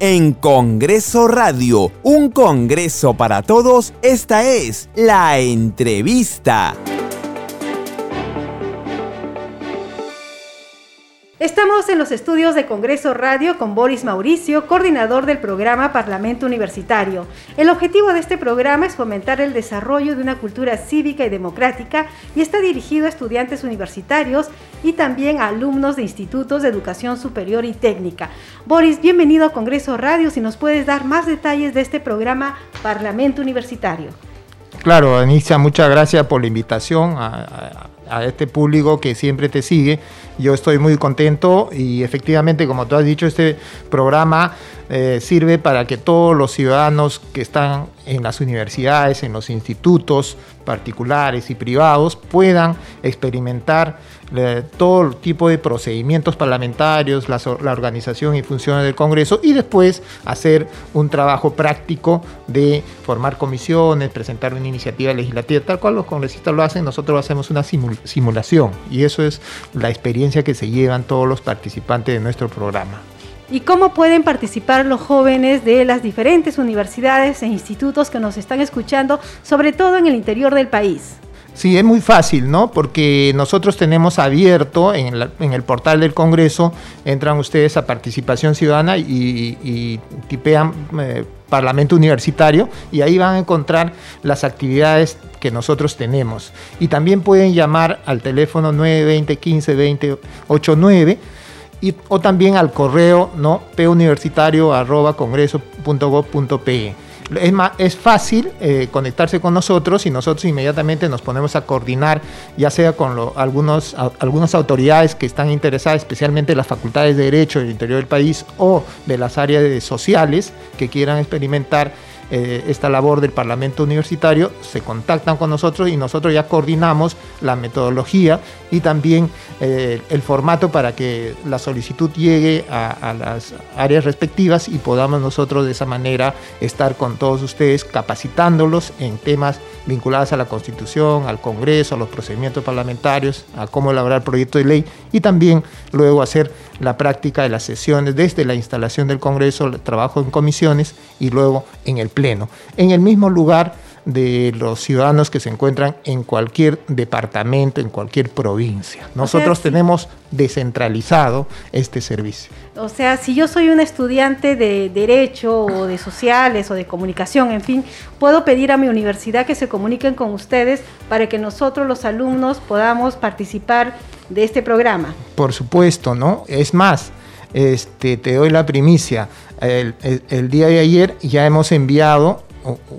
en Congreso Radio, un Congreso para todos, esta es la entrevista. Estamos en los estudios de Congreso Radio con Boris Mauricio, coordinador del programa Parlamento Universitario. El objetivo de este programa es fomentar el desarrollo de una cultura cívica y democrática y está dirigido a estudiantes universitarios y también a alumnos de institutos de educación superior y técnica. Boris, bienvenido a Congreso Radio. Si nos puedes dar más detalles de este programa Parlamento Universitario. Claro, Anicia, muchas gracias por la invitación este público que siempre te sigue. Yo estoy muy contento y efectivamente, como tú has dicho, este programa eh, sirve para que todos los ciudadanos que están en las universidades, en los institutos particulares y privados, puedan experimentar eh, todo tipo de procedimientos parlamentarios, la, la, organización y funciones del Congreso y después hacer un trabajo práctico de formar comisiones, presentar una iniciativa legislativa, tal cual los congresistas lo hacen, nosotros hacemos una simulación y eso es la experiencia que se llevan todos los participantes de nuestro programa y cómo pueden participar los jóvenes de las diferentes universidades e institutos que nos están escuchando, sobre todo en el interior del país. Sí, es muy fácil, ¿no? Porque nosotros tenemos abierto en, el portal del Congreso, entran ustedes a participación ciudadana y, tipean eh, Parlamento Universitario y ahí van a encontrar las actividades que nosotros tenemos. Y también pueden llamar al teléfono 920 15 20 89 o también al correo no congreso.gov.pe. Es, es fácil eh, conectarse con nosotros y nosotros inmediatamente nos ponemos a coordinar, ya sea con algunos, algunas autoridades que están interesadas, especialmente las facultades de Derecho del interior del país o de las áreas sociales que quieran experimentar eh, esta labor del Parlamento Universitario, se contactan con nosotros y nosotros ya coordinamos la metodología y también eh, el formato para que la solicitud llegue a, las áreas respectivas y podamos nosotros de esa manera estar con todos ustedes capacitándolos en temas vinculados a la Constitución, al Congreso, a los procedimientos parlamentarios, a cómo elaborar proyectos de ley y también luego hacer la práctica de las sesiones desde la instalación del Congreso, el trabajo en comisiones y luego en el Pleno. En el mismo lugar de los ciudadanos que se encuentran en cualquier departamento, en cualquier provincia. Nosotros tenemos descentralizado este servicio. O sea, si yo soy un estudiante de Derecho o de Sociales o de Comunicación, en fin, puedo pedir a mi universidad que se comuniquen con ustedes para que nosotros los alumnos podamos participar de este programa. Por supuesto, ¿no? Es más, este, te doy la primicia. El, día de ayer ya hemos enviado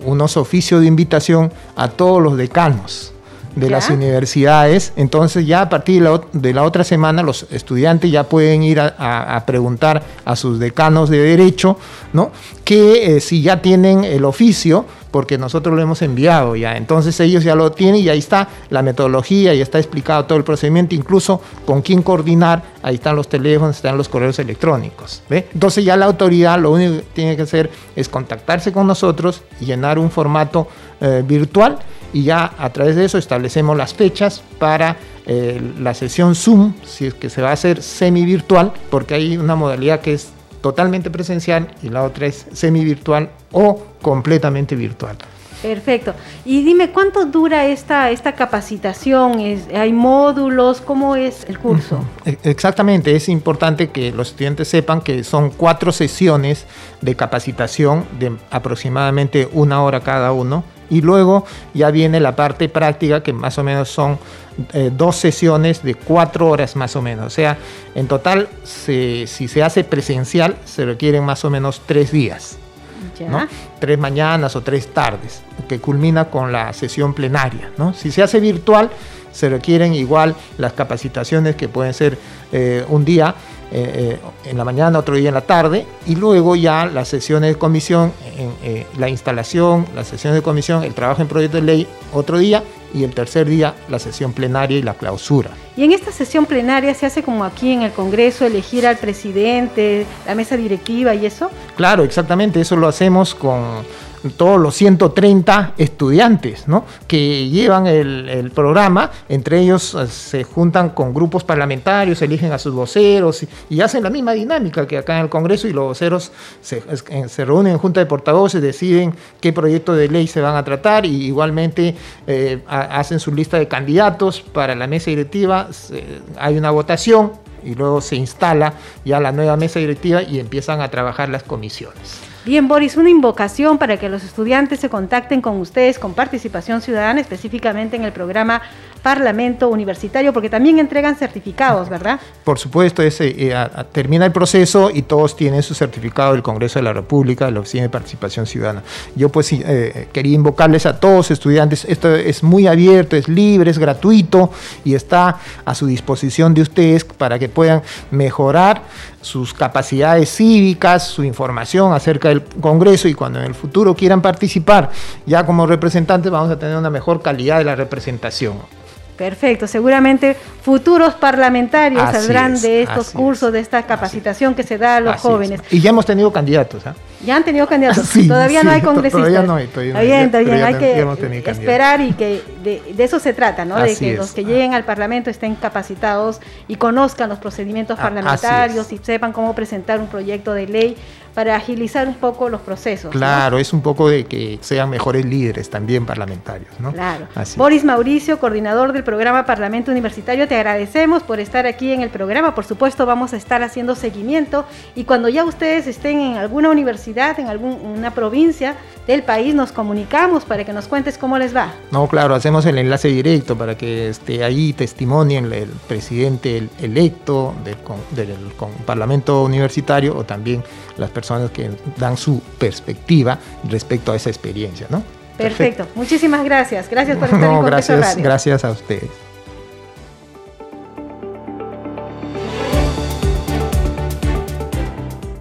unos oficios de invitación a todos los decanos de las universidades. Entonces ya a partir de la, otra semana los estudiantes ya pueden ir a, preguntar a sus decanos de derecho, ¿no? Que eh, si ya tienen el oficio, porque nosotros lo hemos enviado ya. Entonces ellos ya lo tienen y ahí está la metodología, ya está explicado todo el procedimiento, incluso con quién coordinar, ahí están los teléfonos, están los correos electrónicos. ¿ve? Entonces ya la autoridad lo único que tiene que hacer es contactarse con nosotros llenar un formato eh, virtual y ya a través de eso establecemos las fechas para eh, la sesión Zoom, si es que se va a hacer semi virtual, porque hay una modalidad que es totalmente presencial y la otra es semi virtual o completamente virtual. Perfecto. Y dime, ¿cuánto dura esta, esta capacitación? ¿Hay módulos? ¿Cómo es el curso? E, exactamente, es importante que los estudiantes sepan que son cuatro sesiones de capacitación de aproximadamente una hora cada uno. Y luego ya viene la parte práctica, que más o menos son eh, dos sesiones de cuatro horas más o menos. O sea, en total, si se hace presencial, se requieren más o menos tres días. Tres mañanas o tres tardes, que culmina con la sesión plenaria. ¿no? Si se hace virtual, se requieren igual las capacitaciones que pueden ser eh, un día eh, eh, en la mañana, otro día en la tarde, y luego ya las sesiones de comisión, en, la instalación, las sesiones de comisión, el trabajo en proyecto de ley otro día, y el tercer día la sesión plenaria y la clausura. Y en esta sesión plenaria se hace como aquí en el Congreso, elegir al presidente, la mesa directiva y eso. Claro, exactamente, eso lo hacemos con todos los 130 estudiantes ¿no? que llevan el, programa, entre ellos eh, se juntan con grupos parlamentarios, eligen a sus voceros y, hacen la misma dinámica que acá en el Congreso y los voceros se, reúnen en junta de portavoces, deciden qué proyecto de ley se van a tratar y igualmente eh, hacen su lista de candidatos para la mesa directiva, hay una votación y luego se instala ya la nueva mesa directiva y empiezan a trabajar las comisiones. Bien, Boris, una invocación para que los estudiantes se contacten con ustedes con participación ciudadana, específicamente en el programa Parlamento Universitario, porque también entregan certificados, ¿verdad? Por supuesto, ese, eh, termina el proceso y todos tienen su certificado del Congreso de la República, de la Oficina de Participación Ciudadana. Yo pues eh, quería invocarles a todos estudiantes, esto es muy abierto, es libre, es gratuito y está a su disposición de ustedes para que puedan mejorar sus capacidades cívicas, su información acerca del Congreso y cuando en el futuro quieran participar ya como representantes vamos a tener una mejor calidad de la representación. Perfecto, seguramente futuros parlamentarios saldrán de estos cursos, de esta capacitación que se da a los jóvenes. Y ya hemos tenido candidatos. ¿ah? Ya han tenido candidatos. todavía no hay congresistas. Todavía no hay. Todavía está bien, está bien. Hay que esperar y que de, eso se trata, ¿no? de que los que lleguen al Parlamento estén capacitados y conozcan los procedimientos ah, parlamentarios y sepan cómo presentar un proyecto de ley para agilizar un poco los procesos. Claro, es un poco de que sean mejores líderes también parlamentarios, ¿no? Claro. Boris Mauricio, coordinador del programa Parlamento Universitario, te agradecemos por estar aquí en el programa. Por supuesto, vamos a estar haciendo seguimiento y cuando ya ustedes estén en alguna universidad, en alguna provincia del país, nos comunicamos para que nos cuentes cómo les va. No, claro, hacemos el enlace directo para que esté ahí testimonien el presidente electo del, del Parlamento Universitario o también las personas que dan su perspectiva respecto a esa experiencia, ¿no? Perfecto. Muchísimas gracias. Gracias por estar en gracias, Gracias a ustedes.